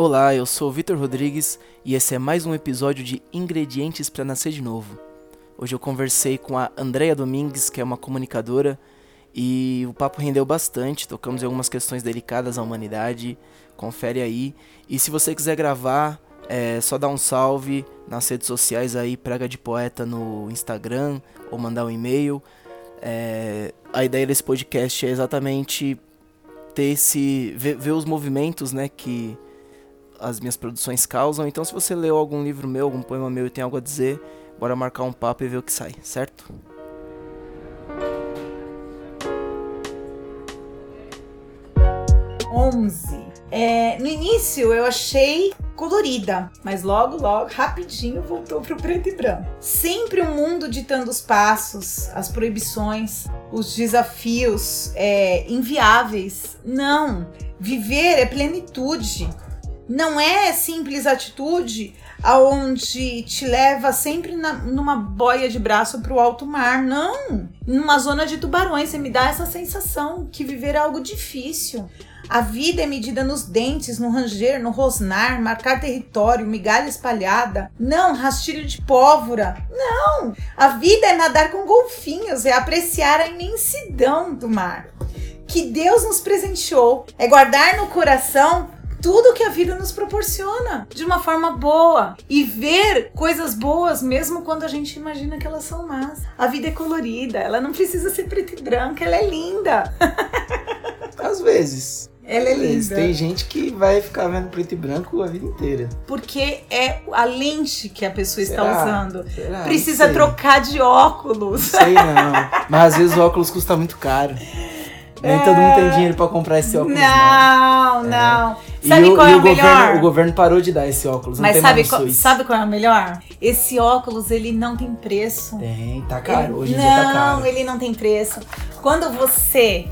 Olá, eu sou Vitor Rodrigues e esse é mais um episódio de Ingredientes para Nascer de Novo. Hoje eu conversei com a Andrea Domingues, que é uma comunicadora, e o papo rendeu bastante, tocamos em algumas questões delicadas à humanidade, confere aí. E se você quiser gravar, é só dar um salve nas redes sociais aí, Praga de Poeta no Instagram, ou mandar um e-mail. É, a ideia desse podcast é exatamente ter esse. ver, ver os movimentos né, que as minhas produções causam. Então, se você leu algum livro meu, algum poema meu e tem algo a dizer, bora marcar um papo e ver o que sai, certo? Onze. É, no início eu achei colorida, mas logo, logo, rapidinho voltou pro preto e branco. Sempre um mundo ditando os passos, as proibições, os desafios é, inviáveis. Não, viver é plenitude. Não é simples atitude aonde te leva sempre na, numa boia de braço para o alto mar. Não! Numa zona de tubarões, você me dá essa sensação que viver é algo difícil. A vida é medida nos dentes, no ranger, no rosnar, marcar território, migalha espalhada. Não, rastilho de pólvora. Não! A vida é nadar com golfinhos, é apreciar a imensidão do mar. Que Deus nos presenteou, é guardar no coração tudo que a vida nos proporciona de uma forma boa e ver coisas boas mesmo quando a gente imagina que elas são más. A vida é colorida, ela não precisa ser preta e branca, ela é linda. Às vezes. Ela é linda. Tem gente que vai ficar vendo preto e branco a vida inteira. Porque é a lente que a pessoa está Será? usando. Será? Precisa trocar de óculos. Sei não. Mas às vezes o óculos custa muito caro. Nem todo mundo tem dinheiro pra comprar esse óculos, não. Não, não. E Sabe o, qual e é o o melhor? governo, o governo parou de dar esse óculos. Mas não tem sabe qual, sabe qual é o melhor? Esse óculos, ele não tem preço. Tem, tá caro. Ele- Hoje em não, dia tá caro. ele não tem preço. Quando você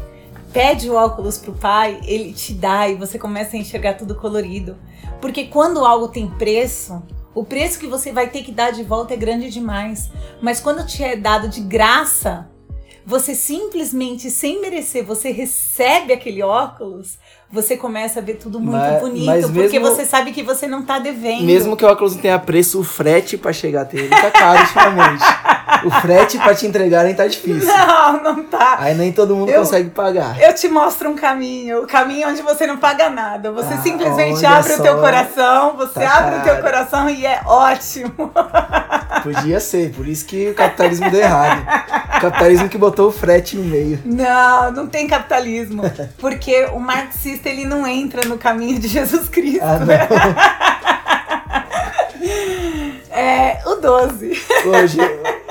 pede o óculos pro pai, ele te dá e você começa a enxergar tudo colorido. Porque quando algo tem preço, o preço que você vai ter que dar de volta é grande demais. Mas quando te é dado de graça, você simplesmente, sem merecer, você recebe aquele óculos, você começa a ver tudo muito Mas- bonito, mas porque mesmo- você sabe que você não tá devendo. Mesmo que o óculos não tenha preço, o frete pra chegar até ele tá caro ultimamente. o frete pra te entregarem tá difícil. Não, não tá. Aí nem todo mundo Eu- consegue pagar. Eu te mostro um caminho, o caminho onde você não paga nada. Você Ah, simplesmente abre só. o teu coração, você Tá abre o teu caro. coração e é ótimo. Podia ser, por isso que o capitalismo deu errado. Capitalismo que botou o frete no meio. Não, não tem capitalismo, porque o marxista ele não entra no caminho de Jesus Cristo. Ah, não. É o 12. Hoje,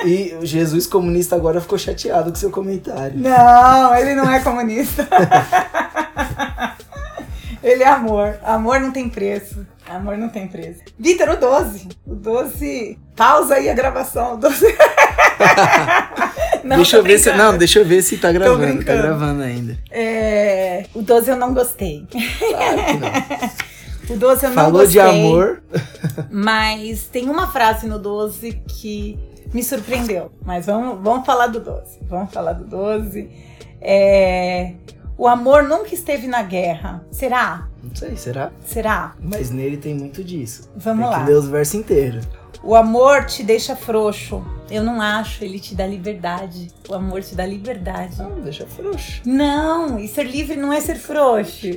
e o Jesus comunista agora ficou chateado com seu comentário. Não, ele não é comunista. Ele é amor. Amor não tem preço. Amor não tem preço. Vitor, o 12. O 12. Pausa aí a gravação. O 12. Não, deixa eu ver se. Não, deixa eu ver se tá gravando. Tá gravando ainda. É, o 12 eu não gostei. Claro que não. O 12 eu não Falou gostei. de amor. Mas tem uma frase no 12 que me surpreendeu. Mas vamos, vamos falar do 12. Vamos falar do 12. É, o amor nunca esteve na guerra. Será? Não sei, será? Será? Mas nele tem muito disso. Vamos tem lá. que ler os versos inteiros. O amor te deixa frouxo. Eu não acho, ele te dá liberdade. O amor te dá liberdade. Não, deixa frouxo. Não, e ser livre não é ser frouxo.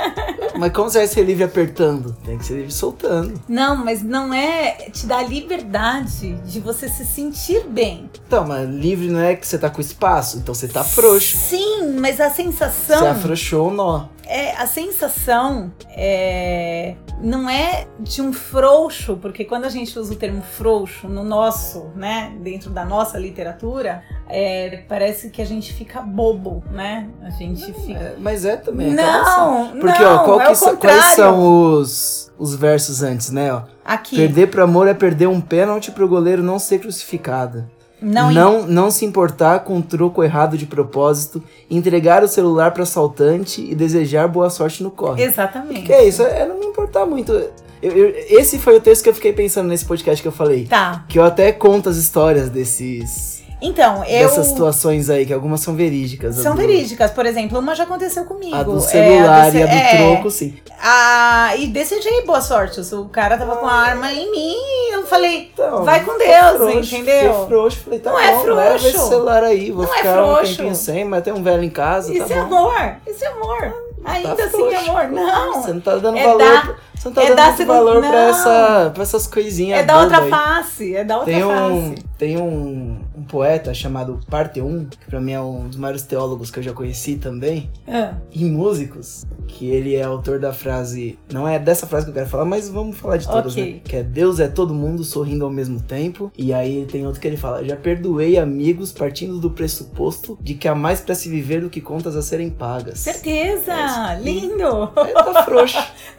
Mas como você vai ser livre apertando? Tem que ser livre soltando. Não, mas não é te dar liberdade de você se sentir bem. Então, mas livre não é que você tá com espaço, então você tá frouxo. Sim, mas a sensação Você afrouxou o nó. É a sensação é não é de um frouxo, porque quando a gente usa o termo frouxo no nosso, né, dentro da nossa literatura, é, parece que a gente fica bobo, né? A gente fica É, mas é também. Não, acaba sendo. Porque, não, ó, qual é que quais são os, os versos antes, né? Ó? aqui Perder pro amor é perder um pênalti pro goleiro não ser crucificado. Não, não, não se importar com o troco errado de propósito, entregar o celular para assaltante e desejar boa sorte no corre. exatamente. Que é isso? É não me importar muito. Eu- eu- esse foi o texto que eu fiquei pensando nesse podcast que eu falei. Tá. Que eu até conto as histórias desses Então, eu. Dessas situações aí, que algumas são verídicas. São do- verídicas, por exemplo, uma já aconteceu comigo. A do É, celular a do e a do ce- é. troco, sim. Ah, e decidi, boa sorte. O cara tava com a arma em mim e eu falei, Então, vai com fiquei Deus, frouxo, entendeu? Fiquei frouxo, falei, tá Não bom, é frouxo. leva esse celular aí, vou Não é ficar um frouxo. tempinho sem, mas tem um velho em casa, Isso tá é bom. amor, isso é amor. Ainda Tá assim, frouxo. amor. Não. Você não tá dando É valor. dar- pra- você não tá é dando muito segundo- valor pra, essa, pra essas coisinhas. É da outra aí. face, é da outra Tem um, face. Tem um, um poeta chamado Parteum, que pra mim é um dos maiores teólogos que eu já conheci também, Ah, e músicos, que ele é autor da frase, não é dessa frase que eu quero falar, mas vamos falar de todas, Ok. né? Que é Deus é todo mundo sorrindo ao mesmo tempo. E aí tem outro que ele fala, já perdoei amigos partindo do pressuposto de que há mais pra se viver do que contas a serem pagas. certeza, É, lindo. Aí tá frouxo.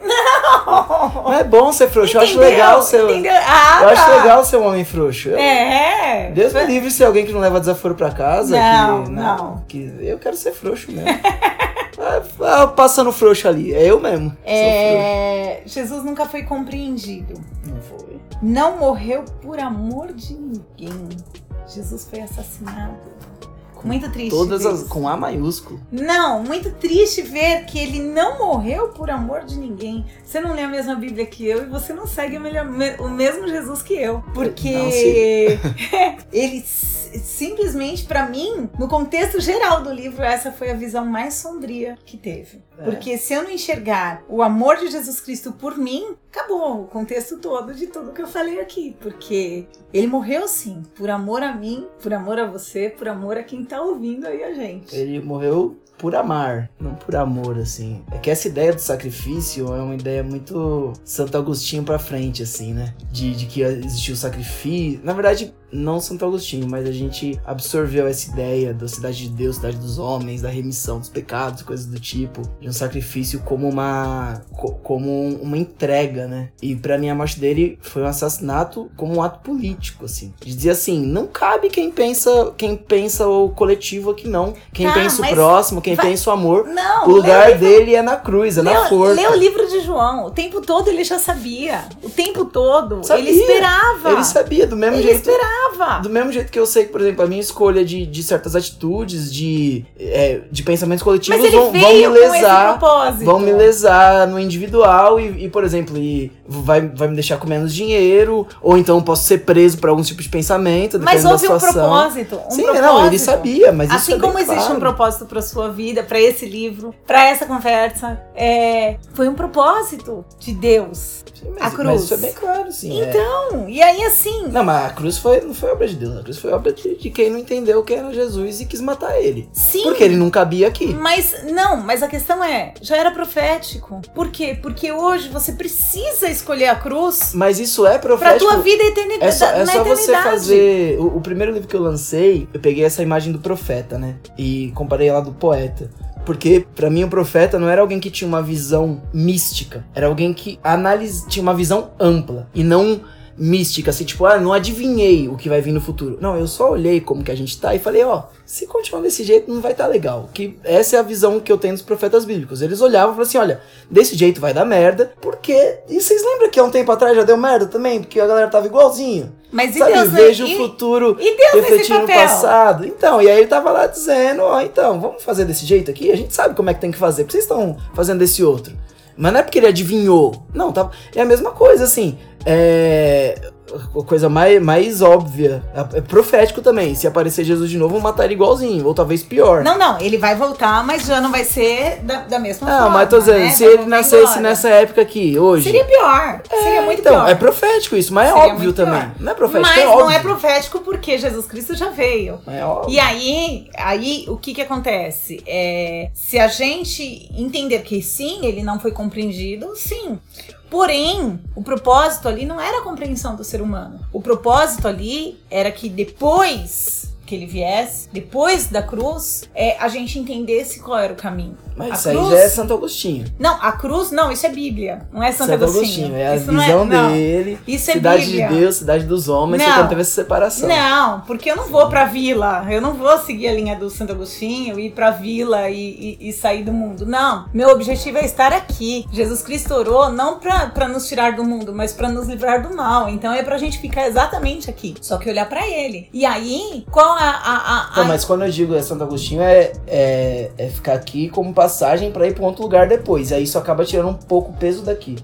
Não é bom ser frouxo, eu acho Entendeu? legal ser... Entendeu? Ah, Eu acho tá. legal ser um homem frouxo. Eu- É. Deus me livre ser alguém que não leva desaforo pra casa. Não, que, não. Que eu quero ser frouxo mesmo. Ah, ah, passando frouxo ali. É eu mesmo. É, Jesus nunca foi compreendido. Não foi. Não morreu por amor de ninguém. Jesus foi assassinado. Muito triste. Todas as. Com A maiúsculo. Não, muito triste ver que ele não morreu por amor de ninguém. Você não lê a mesma Bíblia que eu e você não segue o, melhor- me- o mesmo Jesus que eu. Porque ele s- simplesmente, pra mim, no contexto geral do livro, essa foi a visão mais sombria que teve. É. Porque se eu não enxergar o amor de Jesus Cristo por mim, acabou o contexto todo de tudo que eu falei aqui. Porque ele morreu sim, por amor a mim, por amor a você, por amor a quem tá ouvindo aí a gente. Ele morreu por amar, não por amor, assim. É que essa ideia do sacrifício é uma ideia muito Santo Agostinho pra frente, assim, né? De, de que existiu o sacrifício. Na verdade, não Santo Agostinho, mas a gente absorveu essa ideia da cidade de Deus, cidade dos homens, da remissão dos pecados, coisas do tipo, de um sacrifício como uma co- como uma entrega, né? E pra mim a morte dele foi um assassinato como um ato político, assim. De dizer assim, não cabe quem pensa, quem pensa o coletivo aqui não, quem Tá, pensa o próximo, quem vai- pensa o amor. Não, O lugar livro- dele é na cruz, é na lê, forca. lê o livro de João. O tempo todo ele já sabia. O tempo todo. Sabia. Ele esperava. Ele sabia, do mesmo Ele jeito. esperava. Do mesmo jeito que eu sei que, por exemplo, a minha escolha de, de certas atitudes, de, é, de pensamentos coletivos vão, vão me lesar. Vão me lesar no individual e, e, por exemplo, e vai, vai me deixar com menos dinheiro, ou então posso ser preso por algum tipo de pensamento, Mas houve um propósito. Um Sim, propósito. não, ele sabia, mas isso Assim é bem como existe claro. um propósito para sua vida, para esse livro, para essa conversa, é, foi um propósito de Deus. Mas, a cruz. Mas isso é bem claro, sim. é. Então, e aí assim, Não, mas a cruz foi, não foi obra de Deus, a cruz foi obra de, de quem não entendeu quem era Jesus e quis matar ele. sim. Porque ele não cabia aqui. Mas não, mas a questão é, já era profético. Por quê? Porque hoje você precisa escolher a cruz Mas isso é pra profético. tua vida eternidade. É só, é só você fazer. O, o primeiro livro que eu lancei, eu peguei essa imagem do profeta, né? E comparei ela do poeta. Porque, pra mim, o profeta não era alguém que tinha uma visão mística. Era alguém que analis... tinha uma visão ampla. E não mística, assim, tipo, ah, não adivinhei o que vai vir no futuro. Não, eu só olhei como que a gente tá e falei, ó, se continuar desse jeito não vai estar legal. Que essa é a visão que eu tenho dos profetas bíblicos. Eles olhavam e falavam assim, olha, desse jeito vai dar merda, porque... E vocês lembram que há um tempo atrás já deu merda também? Porque a galera tava igualzinho. Mas e Sabe, Deus, vejo e, o futuro e Deus refletindo papel? passado. Então, e aí ele tava lá dizendo, ó, então, vamos fazer desse jeito aqui? A gente sabe como é que tem que fazer, porque vocês estão fazendo desse outro. Mas não é porque ele adivinhou. Não, tá. É a mesma coisa, assim. É. A coisa mais, mais óbvia. É profético também. Se aparecer Jesus de novo, vão matar ele igualzinho. Ou talvez pior. Não, não, ele vai voltar, mas já não vai ser da, da mesma Não, forma. mas tô dizendo, né? se ele nascesse embora. nessa época aqui, hoje. Seria pior. seria muito então, pior. é profético isso, mas é Seria óbvio muito também. pior. Não é profético, Mas é não óbvio. é profético porque Jesus Cristo já veio. É óbvio. E aí, aí o que que acontece? É, se a gente entender que sim, ele não foi compreendido, sim. Porém, o propósito ali não era a compreensão do ser humano. O propósito ali era que depois que ele viesse, depois da cruz, é, a gente entendesse qual era o caminho. Mas a isso aí cruz- já é Santo Agostinho. Não, a cruz, não, isso é Bíblia, não é Santo, Agostinho. É a Isso não visão não. dele. Isso é cidade Bíblia. de Deus, cidade dos homens, Não. você quando teve essa separação. Não, porque eu não vou pra vila. Eu não vou seguir a linha do Santo Agostinho, ir pra vila e, e- e sair do mundo. Não. Meu objetivo é estar aqui. Jesus Cristo orou não pra, pra nos tirar do mundo, mas pra nos livrar do mal. Então é pra gente ficar exatamente aqui. Só que olhar pra ele. E aí, qual a. a, a, mas quando eu digo é Santo Agostinho, é, é, é ficar aqui como passagem pra ir pra outro lugar depois. Aí isso acaba tirando um pouco o peso daqui.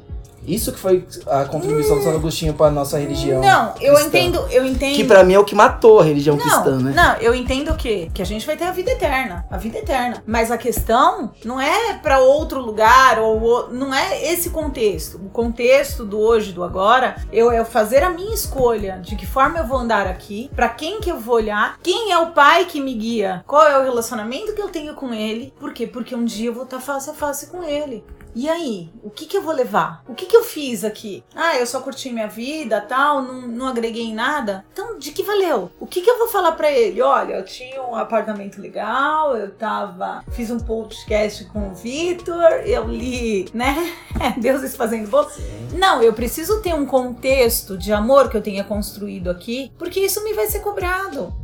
Isso que foi a contribuição do Santo Agostinho pra nossa religião. Não, eu cristã. entendo, eu entendo. Que pra mim é o que matou a religião Não, cristã, né? não, eu entendo o quê? Que a gente vai ter a vida eterna, a vida eterna. Mas a questão não é pra outro lugar ou não é esse contexto. O contexto do hoje, do agora, eu é fazer a minha escolha de que forma eu vou andar aqui, pra quem que eu vou olhar, quem é o pai que me guia, qual é o relacionamento que eu tenho com ele. Por quê? Porque um dia eu vou estar face a face com ele. E aí, o que que eu vou levar? O que que eu fiz aqui? Ah, eu só curti minha vida, tal, não, não agreguei em nada. Então, de que valeu? O que que eu vou falar pra ele? Olha, eu tinha um apartamento legal, eu tava, fiz um podcast com o Vitor, eu li, né? Deuses fazendo bolo. Não, eu preciso ter um contexto de amor que eu tenha construído aqui, porque isso me vai ser cobrado.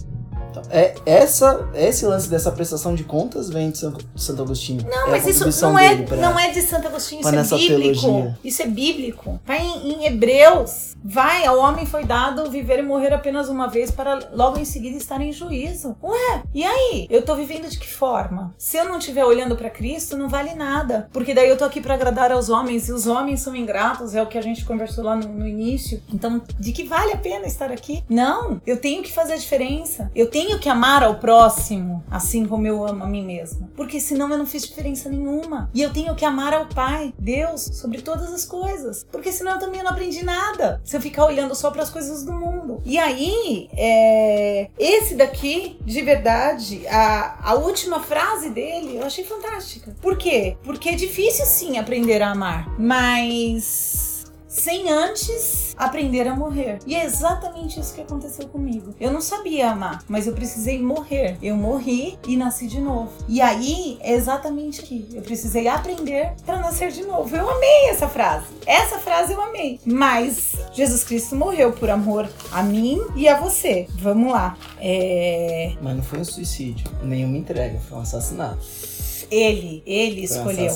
É, essa, esse lance dessa prestação de contas vem de São- Santo Agostinho. Não, É mas isso não é, pra- não é de Santo Agostinho, isso é bíblico. teologia. Isso é bíblico. Tá em, em Hebreus. Vai, ao homem foi dado viver e morrer apenas uma vez para logo em seguida estar em juízo. Ué, e aí? Eu tô vivendo de que forma? Se eu não estiver olhando para Cristo, não vale nada. Porque daí eu tô aqui para agradar aos homens e os homens são ingratos, é o que a gente conversou lá no, no início. Então, de que vale a pena estar aqui? Não, eu tenho que fazer a diferença. Eu tenho que amar ao próximo, assim como eu amo a mim mesma. Porque senão eu não fiz diferença nenhuma. E eu tenho que amar ao Pai, Deus, sobre todas as coisas. Porque senão eu também não aprendi nada. Se eu ficar olhando só para as coisas do mundo. E aí, é, esse daqui, de verdade, a, a última frase dele eu achei fantástica. Por quê? Porque é difícil sim aprender a amar. Mas sem antes aprender a morrer. E é exatamente isso que aconteceu comigo. Eu não sabia amar, mas eu precisei morrer. Eu morri e nasci de novo. E aí é exatamente aqui. Eu precisei aprender para nascer de novo. Eu amei essa frase. Essa frase eu amei. Mas Jesus Cristo morreu por amor a mim e a você. Vamos lá. É... Mas não foi um suicídio, nenhuma entrega, foi um assassinato. Ele, ele escolheu.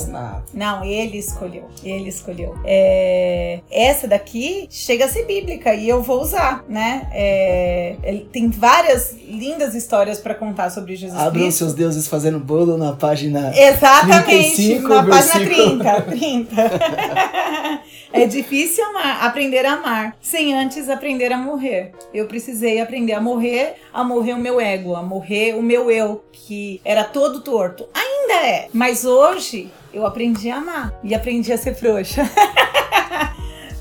Não, ele escolheu. Ele escolheu. É, Essa daqui chega a ser bíblica e eu vou usar, né? É, ele Tem várias lindas histórias pra contar sobre Jesus Abram Cristo. seus deuses fazendo bolo na página. Exatamente, 35, na página versículo. 30. 30. é difícil amar, aprender a amar, sem antes aprender a morrer. Eu precisei aprender a morrer, a morrer o meu ego, a morrer o meu eu, que era todo torto. Ainda é, mas hoje eu aprendi a amar e aprendi a ser frouxa.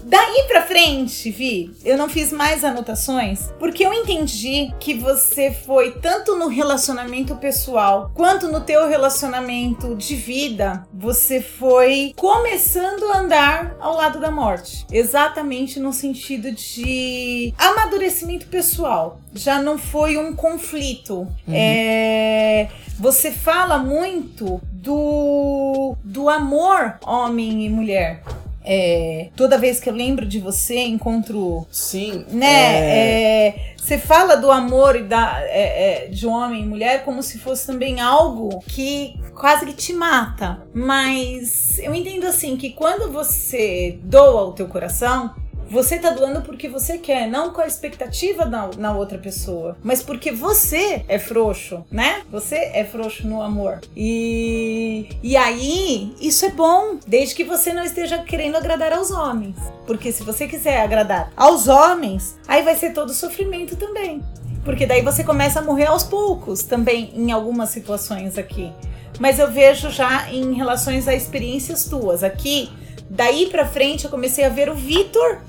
Daí pra frente, Vi, eu não fiz mais anotações porque eu entendi que você foi tanto no relacionamento pessoal quanto no teu relacionamento de vida, você foi começando a andar ao lado da morte. Exatamente no sentido de amadurecimento pessoal. Já não foi um conflito. É, você fala muito do, do amor homem e mulher. É, toda vez que eu lembro de você, encontro Sim. né? é, é, você fala do amor e da, é, é, de homem e mulher como se fosse também algo que quase que te mata. Mas eu entendo assim que quando você doa o teu coração, você tá doando porque você quer, não com a expectativa na, na outra pessoa, mas porque você é frouxo, né? Você é frouxo no amor. E, e aí, isso é bom, desde que você não esteja querendo agradar aos homens. Porque se você quiser agradar aos homens, aí vai ser todo sofrimento também. Porque daí você começa a morrer aos poucos também em algumas situações aqui. Mas eu vejo já em relações a experiências tuas. Aqui, daí pra frente, eu comecei a ver o Vitor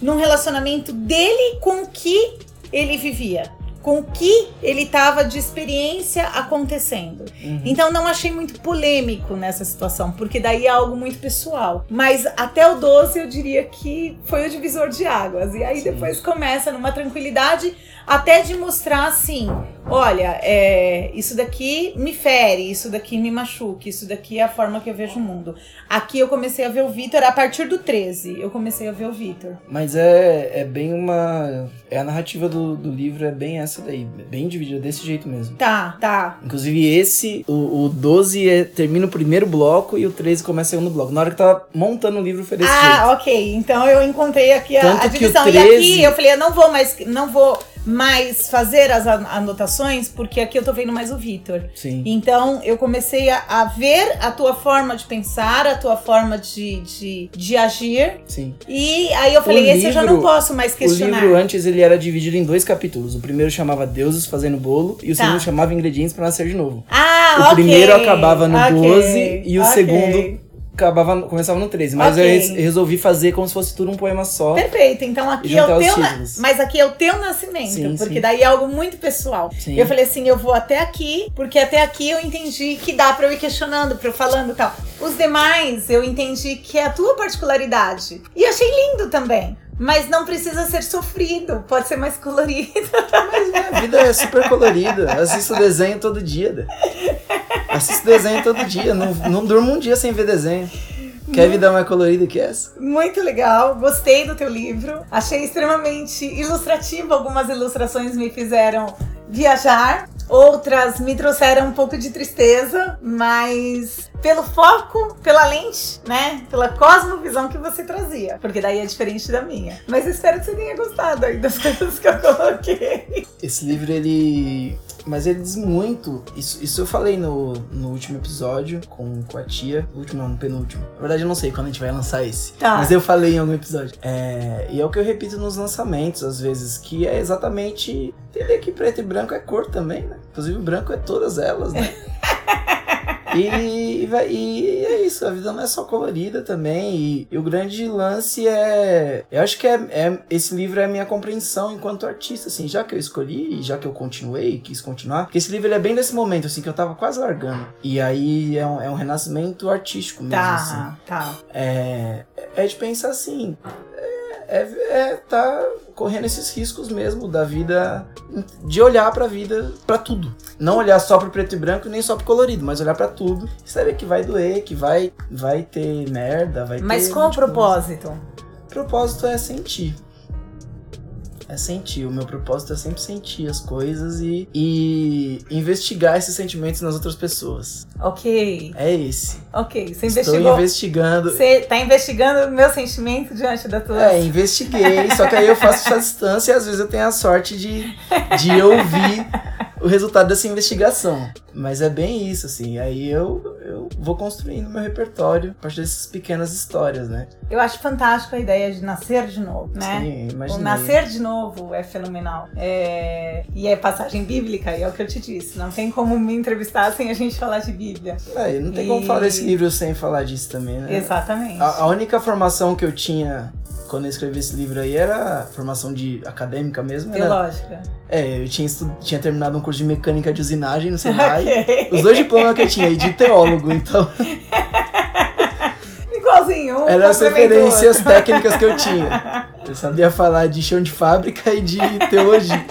num relacionamento dele com o que ele vivia. Com o que ele tava de experiência acontecendo. uhum. Então não achei muito polêmico nessa situação, porque daí é algo muito pessoal. Mas até o 12 eu diria que foi o divisor de águas. E aí Sim. depois começa numa tranquilidade até de mostrar assim: olha, é, isso daqui me fere, isso daqui me machuca, isso daqui é a forma que eu vejo o mundo. Aqui eu comecei a ver o Vitor a partir do 13. Eu comecei a ver o Vitor. Mas é, é bem uma. É a narrativa do, do livro, é bem essa daí. Bem dividida, desse jeito mesmo. Tá, tá. Inclusive, esse, o, o 12 é- termina o primeiro bloco e o 13 começa o segundo bloco. Na hora que eu tava montando o livro, foi desse jeito. Ah, ok. Então eu encontrei aqui a, Tanto a divisão. E 13 aqui eu falei, eu não vou mais, não vou mais fazer as an- anotações, porque aqui eu tô vendo mais o Vitor. Sim. Então eu comecei a, a ver a tua forma de pensar, a tua forma de, de, de agir. Sim. E aí eu falei, esse eu já não posso mais O questionar. livro antes ele era dividido em dois capítulos. O primeiro chamava Deuses fazendo bolo e o Tá. segundo chamava Ingredientes para nascer de novo. Ah, o ok, primeiro acabava no ok, 12 e o ok. segundo acabava, começava no 13. Mas Ok. eu res- resolvi fazer como se fosse tudo um poema só. Perfeito, então aqui é o teu. na-. Mas aqui é o teu nascimento, Sim, porque sim. daí é algo muito pessoal. Sim. Eu falei assim: eu vou até aqui, porque até aqui eu entendi que dá pra eu ir questionando, pra eu falando e tal. Os demais eu entendi que é a tua particularidade. E achei lindo também. Mas não precisa ser sofrido, pode ser mais colorido. A vida é super colorida. Assisto desenho todo dia. Assisto desenho todo dia. Não, não durmo um dia sem ver desenho. Quer vida mais colorida que essa? Muito legal, gostei do teu livro. Achei extremamente ilustrativo. Algumas ilustrações me fizeram viajar, outras me trouxeram um pouco de tristeza, mas pelo foco, pela lente, né? Pela cosmovisão que você trazia. Porque daí é diferente da minha. Mas espero que você tenha gostado aí das coisas que eu coloquei. Esse livro, ele. Mas ele diz muito. Isso, isso eu falei no, no último episódio com, com a tia. Último, não, no penúltimo. Na verdade, eu não sei quando a gente vai lançar esse. Tá. Mas eu falei em algum episódio. É, e é o que eu repito nos lançamentos, às vezes, que é exatamente. Entender que preto e branco é cor também, né? Inclusive, branco é todas elas, né? E, e é isso, a vida não é só colorida também. E, e o grande lance é. Eu acho que é, é- esse livro é a minha compreensão enquanto artista, assim, já que eu escolhi, já que eu continuei, quis continuar. Porque esse livro é bem nesse momento, assim, que eu tava quase largando. E aí é um, é um renascimento artístico mesmo, assim. Tá, tá. É, é de pensar assim. É, é, é tá correndo esses riscos mesmo da vida, de olhar pra vida, pra tudo. Não olhar só pro preto e branco nem só pro colorido, mas olhar pra tudo e saber que vai doer, que vai, vai ter merda, vai ter. Mas qual o coisa. propósito? O propósito é sentir. É sentir. O meu propósito é sempre sentir as coisas e, e investigar esses sentimentos nas outras pessoas. Ok, É esse. ok. Você Estou investigou. investigando. Você tá investigando o meu sentimento diante da tua. É, investiguei, só que aí eu faço essa distância e às vezes eu tenho a sorte de, de ouvir o resultado dessa investigação. Mas é bem isso, assim. Aí eu, eu vou construindo meu repertório a partir dessas pequenas histórias, né? Eu acho fantástico a ideia de nascer de novo, né? Sim, O imaginei. nascer de novo é fenomenal. É, E é passagem bíblica, e é o que eu te disse. Não tem como me entrevistar sem a gente falar de Bíblia. É, não tem como E- falar desse livro sem falar disso também, né? Exatamente. A, a única formação que eu tinha quando eu escrevi esse livro aí era formação de acadêmica mesmo. Era, Teológica. é, eu tinha, estu- tinha terminado um curso de mecânica de usinagem no Senai. Ok. Os dois diplomas que eu tinha, e de teólogo, então Igualzinho. Um eram as referências técnicas que eu tinha. Eu sabia falar de chão de fábrica e de teologia,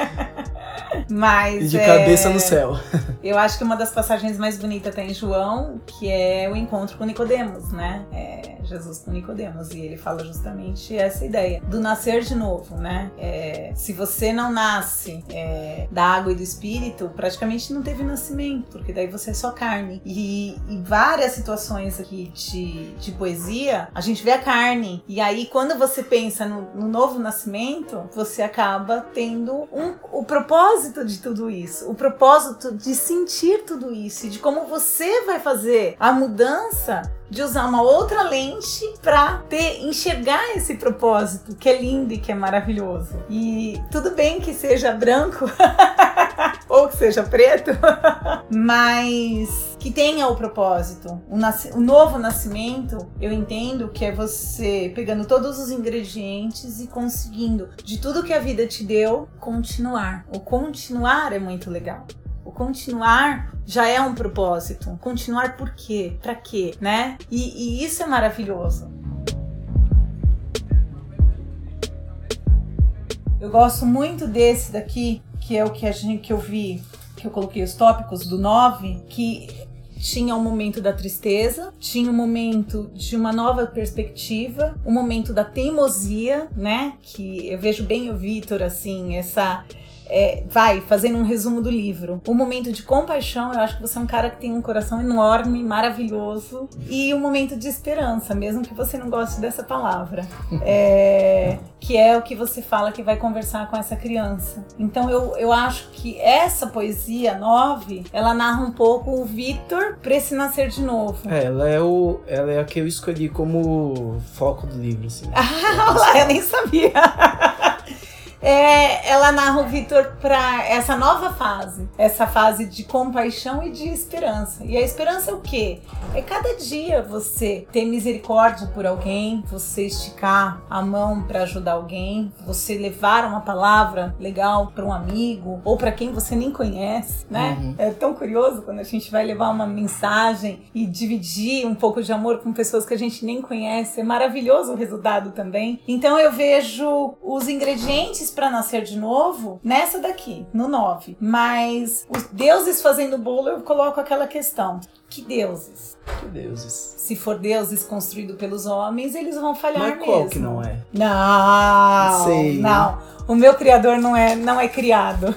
Mas. e de é, cabeça no céu. Eu acho que uma das passagens mais bonitas tem em João, que é o encontro com Nicodemos, né? É Jesus com Nicodemos. E ele fala justamente essa ideia do nascer de novo, né? É, se você não nasce é, da água e do espírito, praticamente não teve nascimento, porque daí você é só carne. E em várias situações aqui de, de poesia, a gente vê a carne. E aí, quando você pensa no, no novo nascimento, você acaba tendo um, o propósito de tudo isso, o propósito de sentir tudo isso e de como você vai fazer a mudança de usar uma outra lente para ter enxergar esse propósito que é lindo e que é maravilhoso. E tudo bem que seja branco ou que seja preto, mas que tenha o propósito. O, o novo nascimento, eu entendo que é você pegando todos os ingredientes e conseguindo, de tudo que a vida te deu, continuar. O continuar é muito legal. O continuar já é um propósito. Continuar por quê? Pra quê? Né? E, e isso é maravilhoso. Eu gosto muito desse daqui, que é o que a gente que eu vi, que eu coloquei os tópicos do 9, que tinha o momento da tristeza, tinha o momento de uma nova perspectiva, o momento da teimosia, né? Que eu vejo bem o Vitor assim, essa é, vai, fazendo um resumo do livro, o momento de compaixão, eu acho que você é um cara que tem um coração enorme, maravilhoso, e o um momento de esperança, mesmo que você não goste dessa palavra, é, que é o que você fala que vai conversar com essa criança. Então eu, eu acho que essa poesia 9, ela narra um pouco o Victor pra esse nascer de novo. É, ela é, o, ela é a que eu escolhi como foco do livro, assim. Ah, eu nem sabia. é, ela narra o Vitor para essa nova fase, essa fase de compaixão e de esperança. E a esperança é o quê? É cada dia você ter misericórdia por alguém, você esticar a mão para ajudar alguém, você levar uma palavra legal para um amigo ou para quem você nem conhece, né? Uhum. É tão curioso quando a gente vai levar uma mensagem e dividir um pouco de amor com pessoas que a gente nem conhece. É maravilhoso o resultado também. Então eu vejo os ingredientes para nascer de novo nessa daqui, no 9. Mas os deuses fazendo bolo, eu coloco aquela questão. Que deuses? Que deuses? Se for deuses construído pelos homens, eles vão falhar Mas mesmo. qual que não é? Não, Sei. não. O meu criador não é, não é criado.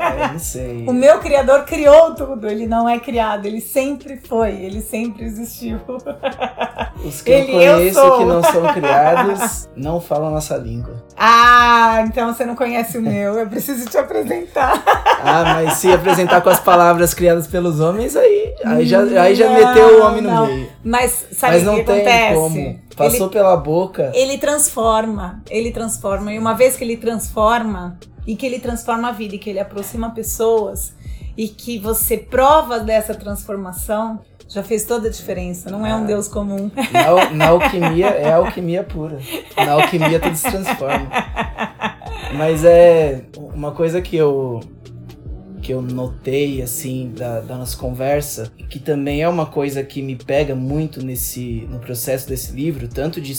É, não sei. o meu criador criou tudo, ele não é criado, ele sempre foi, ele sempre existiu. Os que ele, eu conheço eu que não são criados não falam nossa língua. Ah, então você não conhece o meu, eu preciso te apresentar. ah, mas se apresentar com as palavras criadas pelos homens, aí, aí, já, aí já meteu o homem no não. meio. Mas sabe o que acontece? Como. Passou ele, pela boca. Ele transforma, ele transforma. E uma vez que ele transforma, e que ele transforma a vida, e que ele aproxima pessoas, e que você prova dessa transformação, já fez toda a diferença. Não é um ah. Deus comum. Na, na alquimia, é alquimia pura. Na alquimia tudo se transforma. Mas é uma coisa que eu que eu notei assim da, da nossa conversa, que também é uma coisa que me pega muito nesse no processo desse livro, tanto de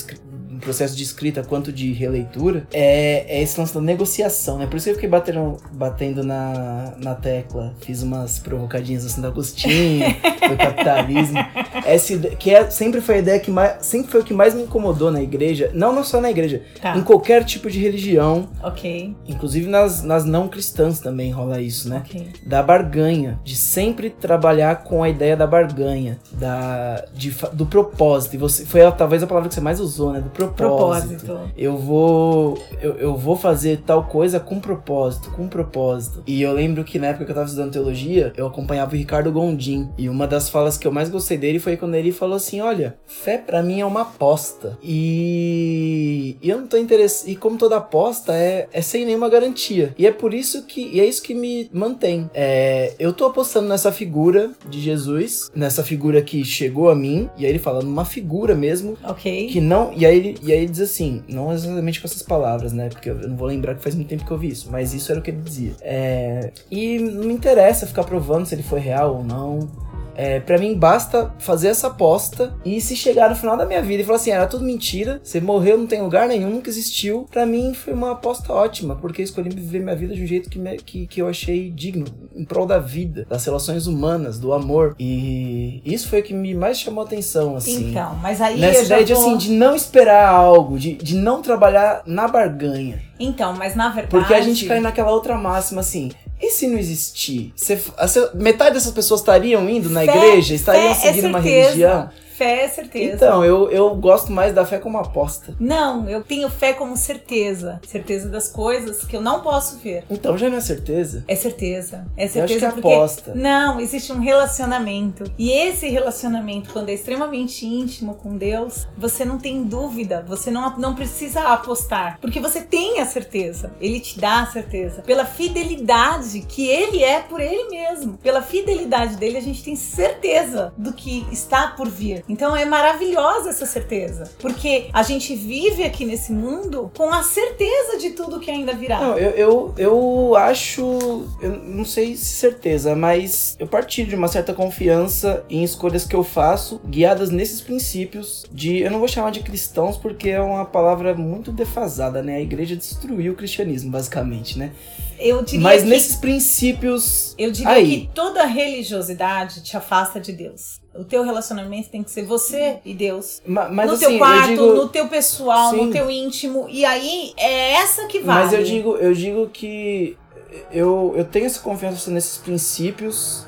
processo de escrita quanto de releitura, é, é esse lance da negociação, né? Por isso que eu fiquei batendo, batendo na, na tecla, fiz umas provocadinhas assim do Agostinho, do capitalismo. Essa que é, sempre foi a ideia que mais, sempre foi o que mais me incomodou na igreja, não, não só na igreja, tá. em qualquer tipo de religião. Ok. Inclusive nas, nas não cristãs também rola isso, né? Okay. Da barganha, de sempre trabalhar com a ideia da barganha, da, de, do propósito. E você, foi talvez a palavra que você mais usou, né? Do propósito propósito. propósito. Eu vou eu, eu vou fazer tal coisa com propósito, com propósito. E eu lembro que na época que eu tava estudando teologia, eu acompanhava o Ricardo Gondim. E uma das falas que eu mais gostei dele foi quando ele falou assim: "Olha, fé para mim é uma aposta". E, e eu não tô interessado, e como toda aposta é, é sem nenhuma garantia. E é por isso que e é isso que me mantém. É, eu tô apostando nessa figura de Jesus, nessa figura que chegou a mim, e aí ele fala numa figura mesmo, OK. Que não, e aí ele e aí ele diz assim, não exatamente com essas palavras, né? Porque eu não vou lembrar que faz muito tempo que eu vi isso, mas isso era o que ele dizia. É, e não me interessa ficar provando se ele foi real ou não. É, para mim basta fazer essa aposta e se chegar no final da minha vida e falar assim, era tudo mentira, você morreu, não tem lugar nenhum, nunca existiu. Para mim foi uma aposta ótima, porque eu escolhi viver minha vida de um jeito que, me, que, que eu achei digno, em prol da vida, das relações humanas, do amor. E isso foi o que me mais chamou a atenção, assim. Então, mas aí Nessa ideia de, assim, de não esperar algo, de, de não trabalhar na barganha. Então, mas na verdade. Porque a gente cai naquela outra máxima assim. E se não existir? Metade dessas pessoas estariam indo na fé, igreja? Estariam seguindo é uma religião? Fé é certeza. Então, eu, eu gosto mais da fé como aposta. Não, eu tenho fé como certeza. Certeza das coisas que eu não posso ver. Então já não é certeza? É certeza. É certeza eu acho que é aposta. Não, existe um relacionamento. E esse relacionamento, quando é extremamente íntimo com Deus, você não tem dúvida. Você não, não precisa apostar. Porque você tem a certeza. Ele te dá a certeza. Pela fidelidade que ele é por ele mesmo. Pela fidelidade dele, a gente tem certeza do que está por vir. Então é maravilhosa essa certeza, porque a gente vive aqui nesse mundo com a certeza de tudo que ainda virá. Não, eu, eu, eu acho, eu não sei se certeza, mas eu partilho de uma certa confiança em escolhas que eu faço, guiadas nesses princípios de, eu não vou chamar de cristãos porque é uma palavra muito defasada, né? A igreja destruiu o cristianismo, basicamente, né? Eu diria Mas que, nesses princípios. Eu diria aí. que toda religiosidade te afasta de Deus. O teu relacionamento tem que ser você e Deus. Mas, mas no assim, teu quarto, digo... no teu pessoal, Sim. no teu íntimo. E aí é essa que vale. Mas eu digo, eu digo que eu, eu tenho essa confiança nesses princípios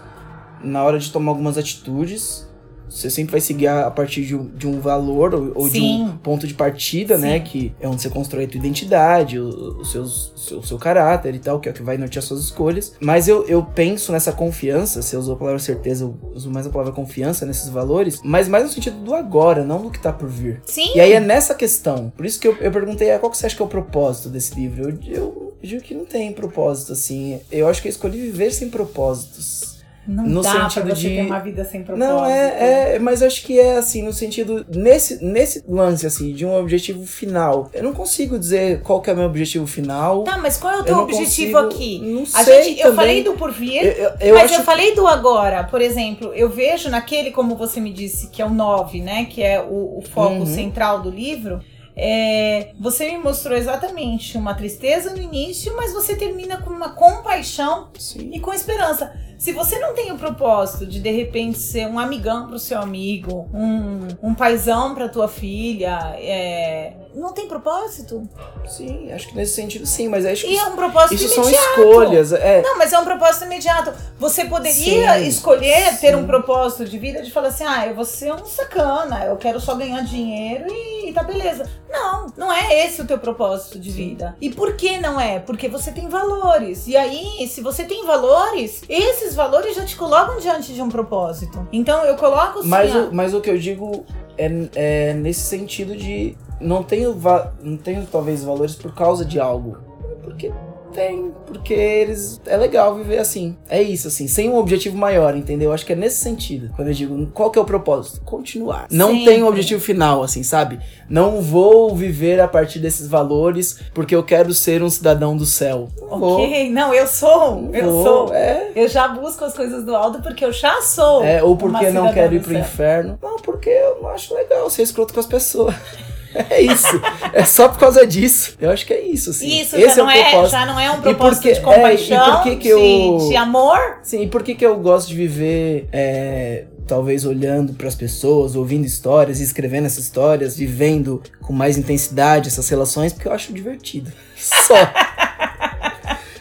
na hora de tomar algumas atitudes. Você sempre vai seguir a, partir de um, de um valor ou, ou de um ponto de partida, né, Sim. né? Que é onde você constrói a tua identidade, o, o, seus, seu, seu caráter e tal, que é o que vai nortear suas escolhas. Mas eu, eu penso nessa confiança, você usou a palavra certeza, eu uso mais a palavra confiança nesses valores, mas mais no sentido do agora, não do que tá por vir. Sim. E aí é nessa questão. Por isso que eu, eu perguntei, ah, qual que você acha que é o propósito desse livro? Eu, eu, eu digo que não tem propósito, assim. Eu acho que eu escolhi viver sem propósitos. Não no dá sentido pra você de ter uma vida sem propósito. Não, é, é, mas acho que é assim, no sentido. Nesse, nesse lance, assim, de um objetivo final. Eu não consigo dizer qual que é o meu objetivo final. Tá, mas qual é o teu objetivo consigo, aqui? Não a sei. Gente, eu falei do porvir, eu, eu, eu mas acho... eu falei do agora. Por exemplo, eu vejo naquele, como você me disse, que é o 9, né? Que é o, o foco uhum. central do livro. É, você me mostrou exatamente uma tristeza no início, mas você termina com uma compaixão Sim. e com esperança. Se você não tem o propósito de de repente ser um amigão pro seu amigo, um, um paizão pra tua filha, é, não tem propósito? Sim, acho que nesse sentido sim, mas acho que e é um propósito isso imediato. são escolhas. É. Não, mas é um propósito imediato. Você poderia sim, escolher sim. ter um propósito de vida de falar assim, ah, eu vou ser um sacana, eu quero só ganhar dinheiro e, e tá beleza. Não, não é esse o teu propósito de vida. E por que não é? Porque você tem valores. E aí, se você tem valores, esses valores já te colocam diante de um propósito. Então eu coloco sim. Mas, o, mas o que eu digo é, é nesse sentido de não tenho, não tenho talvez valores por causa de algo. Porque tem, porque eles. É legal viver assim. É isso, assim, sem um objetivo maior, entendeu? Acho que é nesse sentido. Quando eu digo, qual que é o propósito? Continuar. Não Sempre. tem um objetivo final, assim, sabe? Não vou viver a partir desses valores porque eu quero ser um cidadão do céu. ok, não, eu sou. Não eu vou, sou. É. Eu já busco as coisas do alto porque eu já sou. É, ou porque não quero ir pro céu. inferno. Não, porque eu não acho legal ser escroto com as pessoas. É isso. é só por causa disso. Eu acho que é isso, assim. Isso Esse já, é não é, já não é um propósito porque, de compaixão, é, e por que que eu, de, de, amor. Sim, e por que, que eu gosto de viver, é, talvez olhando para as pessoas, ouvindo histórias, escrevendo essas histórias, vivendo com mais intensidade essas relações? Porque eu acho divertido. Só.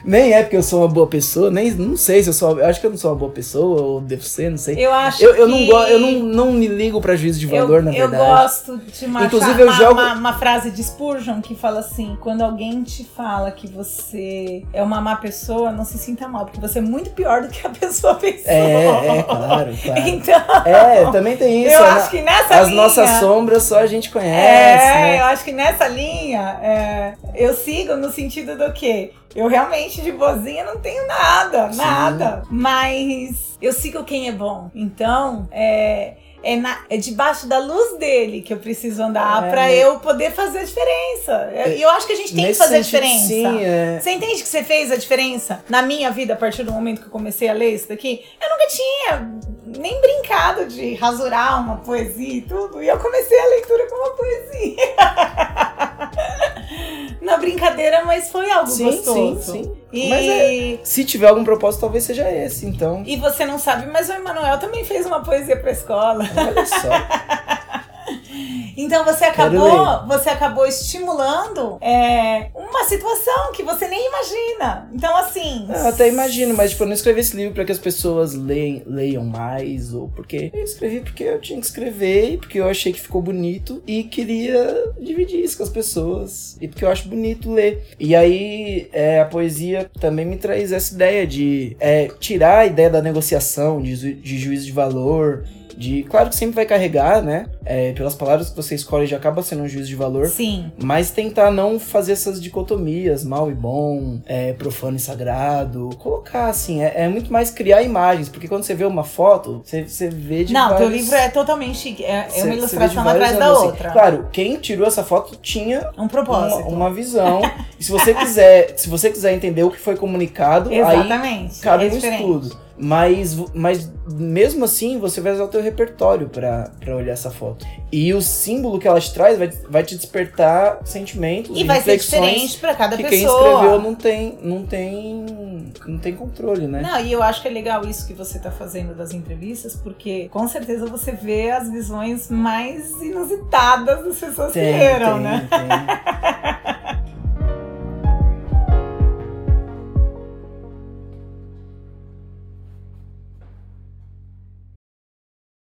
Nem é porque eu sou uma boa pessoa, nem não sei se eu sou. Eu acho que eu não sou uma boa pessoa, ou devo ser, não sei. Eu acho eu, eu que... não Eu não, não me ligo pra juízo de valor, eu, na verdade. Eu gosto de uma, Inclusive, eu uma, jogo... uma, uma, frase de Spurgeon que fala assim: quando alguém te fala que você é uma má pessoa, não se sinta mal, porque você é muito pior do que a pessoa pensou. É, é, claro, claro. Então. É, também tem isso. Eu né? acho que nessa As linha, nossas sombras só a gente conhece. É, né? eu acho que nessa linha é, eu sigo no sentido do quê? Eu realmente de boazinha não tenho nada, Sim. nada. Mas eu sigo quem é bom. Então, é, é, na, é debaixo da luz dele que eu preciso andar é, para né? eu poder fazer a diferença. E eu, eu, acho que a gente tem que fazer a diferença. Sim, é. Você entende que você fez a diferença na minha vida a partir do momento que eu comecei a ler isso daqui? Eu nunca tinha nem brincado de rasurar uma poesia e tudo. E eu comecei a leitura com uma poesia. na brincadeira, mas foi algo sim, gostoso. Sim, sim. E... Mas é, se tiver algum propósito, talvez seja esse, então. E você não sabe, mas o Emanuel também fez uma poesia pra escola. Olha só. Então você acabou, você acabou estimulando é, uma situação que você nem imagina. Então, assim. Eu até imagino, mas tipo, eu não escrevi esse livro para que as pessoas leiam, leiam mais, ou porque. Eu escrevi porque eu tinha que escrever, porque eu achei que ficou bonito e queria dividir isso com as pessoas. E porque eu acho bonito ler. E aí é, a poesia também me traz essa ideia de é, tirar a ideia da negociação, de, de juízo de valor de. Claro que sempre vai carregar, né? É, pelas palavras que você escolhe já acaba sendo um juízo de valor. Sim. Mas tentar não fazer essas dicotomias, mal e bom, é, profano e sagrado. Colocar, assim, é, é, muito mais criar imagens, porque quando você vê uma foto, você, você vê de. Não, vários... teu livro é totalmente. É, é uma ilustração atrás da assim. outra. Claro, quem tirou essa foto tinha um propósito. Uma, uma visão. e se você quiser, se você quiser entender o que foi comunicado, Exatamente. aí cabe é um estudo. Mas, mas mesmo assim, você vai usar o teu repertório para olhar essa foto. E o símbolo que ela te traz vai, vai te despertar sentimentos e, vai ser diferente para cada que pessoa. quem escreveu não tem, não tem, não tem controle, né? Não, e eu acho que é legal isso que você tá fazendo das entrevistas, porque com certeza você vê as visões mais inusitadas das pessoas tem, que leram, né? Tem.